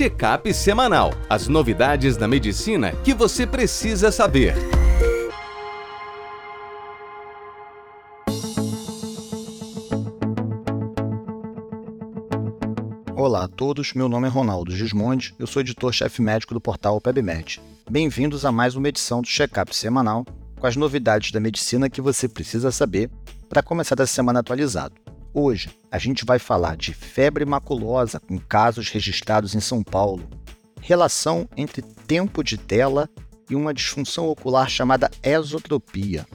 Check-up semanal. As novidades da medicina que você precisa saber. Olá a todos, meu nome é Ronaldo Gismondi, eu sou editor-chefe médico do portal PebMed. Bem-vindos a mais uma edição do Check-up semanal com as novidades da medicina que você precisa saber para começar essa semana atualizado. Hoje a gente vai falar de febre maculosa com casos registrados em São Paulo, relação entre tempo de tela e uma disfunção ocular chamada esotropia,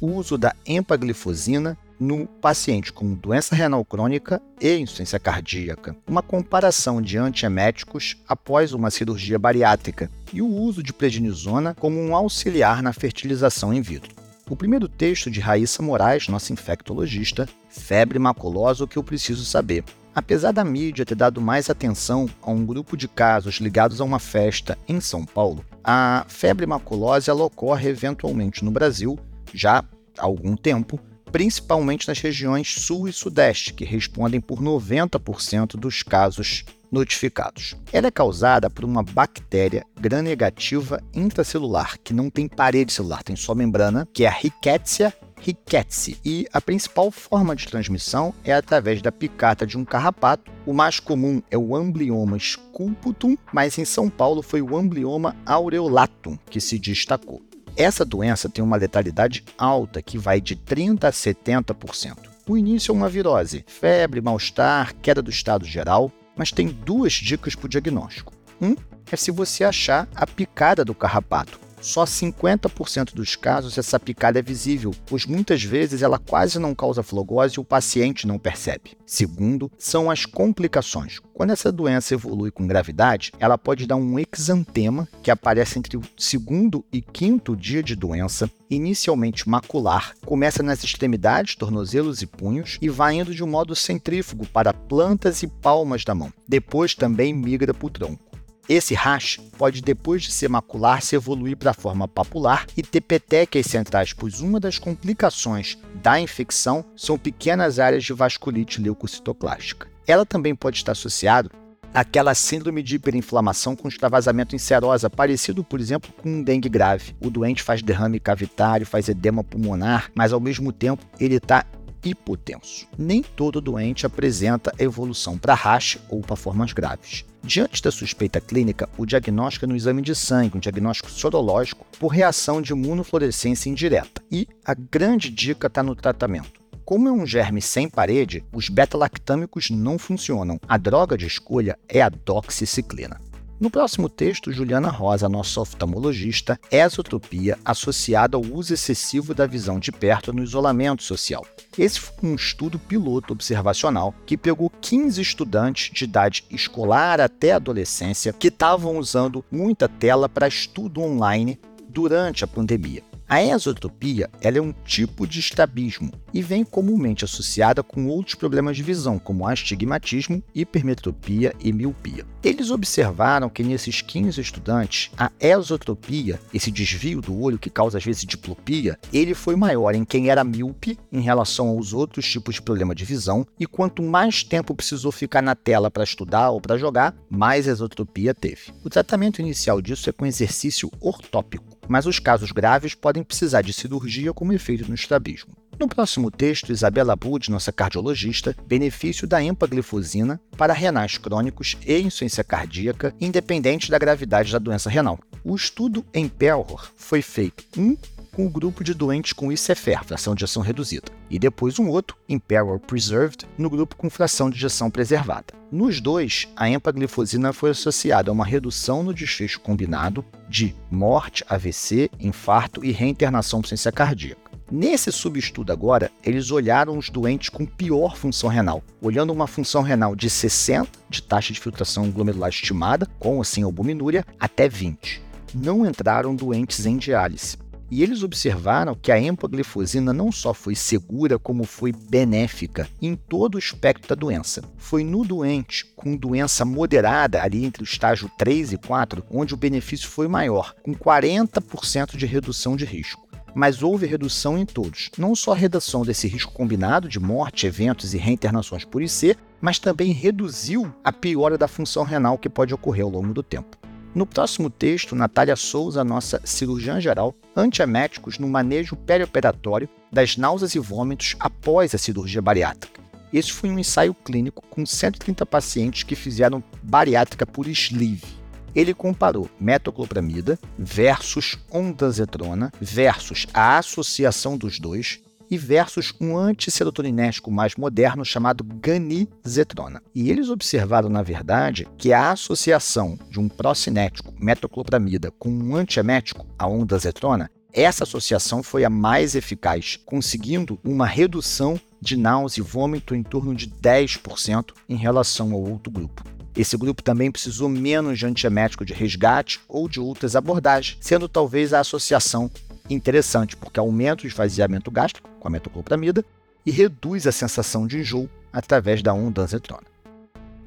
uso da empaglifosina no paciente com doença renal crônica e insuficiência cardíaca, uma comparação de antieméticos após uma cirurgia bariátrica e o uso de prednisona como um auxiliar na fertilização in vitro. O primeiro texto de Raíssa Moraes, nossa infectologista, Febre maculosa, o que eu preciso saber. Apesar da mídia ter dado mais atenção a um grupo de casos ligados a uma festa em São Paulo, a febre maculosa ela ocorre eventualmente no Brasil já há algum tempo, principalmente nas regiões sul e sudeste, que respondem por 90% dos casos notificados. Ela é causada por uma bactéria gram-negativa intracelular, que não tem parede celular, tem só membrana, que é a Rickettsia rickettsii. E a principal forma de transmissão é através da picada de um carrapato. O mais comum é o amblioma sculputum, mas em São Paulo foi o amblioma aureolatum que se destacou. Essa doença tem uma letalidade alta, que vai de 30% a 70%. O início é uma virose, febre, mal-estar, queda do estado geral, mas tem duas dicas para o diagnóstico. Um é se você achar a picada do carrapato. Só 50% dos casos essa picada é visível, pois muitas vezes ela quase não causa flogose e o paciente não percebe. Segundo, são as complicações. Quando essa doença evolui com gravidade, ela pode dar um exantema que aparece entre o segundo e quinto dia de doença, inicialmente macular, começa nas extremidades, tornozelos e punhos e vai indo de um modo centrífugo para plantas e palmas da mão. Depois também migra para o tronco. Esse rash pode, depois de ser macular, se evoluir para a forma papular e ter petequias centrais, pois uma das complicações da infecção são pequenas áreas de vasculite leucocitoclástica. Ela também pode estar associada àquela síndrome de hiperinflamação com extravasamento em serosa, parecido, por exemplo, com um dengue grave. O doente faz derrame cavitário, faz edema pulmonar, mas ao mesmo tempo ele está hipotenso. Nem todo doente apresenta evolução para rash ou para formas graves. Diante da suspeita clínica, o diagnóstico é no exame de sangue, um diagnóstico sorológico por reação de imunofluorescência indireta. E a grande dica está no tratamento. Como é um germe sem parede, os beta-lactâmicos não funcionam. A droga de escolha é a doxiciclina. No próximo texto, Juliana Rosa, nossa oftalmologista, esotropia associada ao uso excessivo da visão de perto no isolamento social. Esse foi um estudo piloto observacional que pegou 15 estudantes de idade escolar até adolescência que estavam usando muita tela para estudo online durante a pandemia. A esotropia é um tipo de estrabismo e vem comumente associada com outros problemas de visão, como astigmatismo, hipermetropia e miopia. Eles observaram que nesses 15 estudantes, a esotropia, esse desvio do olho que causa às vezes diplopia, ele foi maior em quem era míope em relação aos outros tipos de problema de visão, e quanto mais tempo precisou ficar na tela para estudar ou para jogar, mais esotropia teve. O tratamento inicial disso é com exercício ortópico mas os casos graves podem precisar de cirurgia como efeito no estrabismo. No próximo texto, Isabela Bud, nossa cardiologista, benefício da empaglifosina para renais crônicos e insuficiência cardíaca, independente da gravidade da doença renal. O estudo em Pelhor foi feito um com o grupo de doentes com ICFR, fração de ação reduzida, e depois um outro, Imperial Preserved, no grupo com fração de ejeção preservada. Nos dois, a empaglifosina foi associada a uma redução no desfecho combinado de morte, AVC, infarto e reinternação por ciência cardíaca. Nesse subestudo agora, eles olharam os doentes com pior função renal, olhando uma função renal de 60 de taxa de filtração glomerular estimada, com ou sem albuminúria, até 20. Não entraram doentes em diálise. E eles observaram que a empaglifosina não só foi segura, como foi benéfica em todo o espectro da doença. Foi no doente com doença moderada, ali entre o estágio 3 e 4, onde o benefício foi maior, com 40% de redução de risco. mas houve redução em todos. Não só redução desse risco combinado de morte, eventos e reinternações por IC, mas também reduziu a piora da função renal que pode ocorrer ao longo do tempo. No próximo texto, Natália Souza, nossa cirurgiã geral, antieméticos no manejo perioperatório das náuseas e vômitos após a cirurgia bariátrica. Esse foi um ensaio clínico com 130 pacientes que fizeram bariátrica por sleeve. Ele comparou metoclopramida versus ondansetrona versus a associação dos dois e versus um antiserotoninético mais moderno chamado ganizetrona. E eles observaram, na verdade, que a associação de um procinético, metoclopramida, com um antiemético, a ondansetrona, essa associação foi a mais eficaz, conseguindo uma redução de náusea e vômito em torno de 10% em relação ao outro grupo. Esse grupo também precisou menos de antiemético de resgate ou de outras abordagens, sendo talvez a associação interessante, porque aumenta o esvaziamento gástrico com a metoclopramida e reduz a sensação de enjoo através da ondansetrona.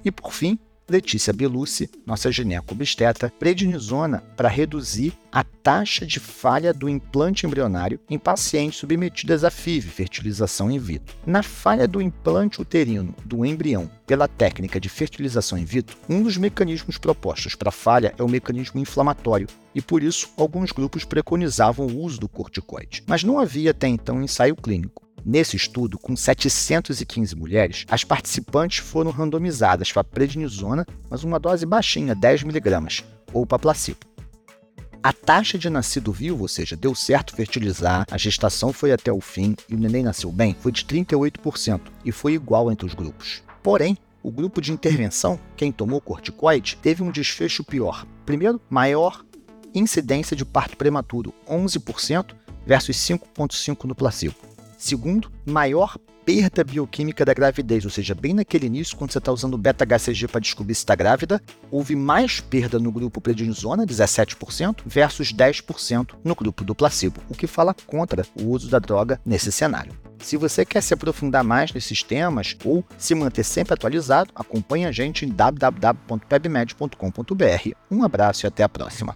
E por fim, Letícia Belucci, nossa gineco-obstetra, prednisona para reduzir a taxa de falha do implante embrionário em pacientes submetidas a FIV, fertilização in vitro. Na falha do implante uterino do embrião pela técnica de fertilização in vitro, um dos mecanismos propostos para falha é o mecanismo inflamatório, e por isso alguns grupos preconizavam o uso do corticoide. Mas não havia até então ensaio clínico. Nesse estudo, com 715 mulheres, as participantes foram randomizadas para prednisona, mas uma dose baixinha, 10mg, ou para placebo. A taxa de nascido vivo, ou seja, deu certo fertilizar, a gestação foi até o fim e o neném nasceu bem, foi de 38% e foi igual entre os grupos. Porém, o grupo de intervenção, quem tomou corticoide, teve um desfecho pior. Primeiro, maior incidência de parto prematuro, 11% versus 5,5% no placebo. Segundo, maior perda bioquímica da gravidez, ou seja, bem naquele início, quando você está usando beta-HCG para descobrir se está grávida, houve mais perda no grupo prednisona, 17%, versus 10% no grupo do placebo, o que fala contra o uso da droga nesse cenário. Se você quer se aprofundar mais nesses temas ou se manter sempre atualizado, acompanhe a gente em www.pebmed.com.br. Um abraço e até a próxima.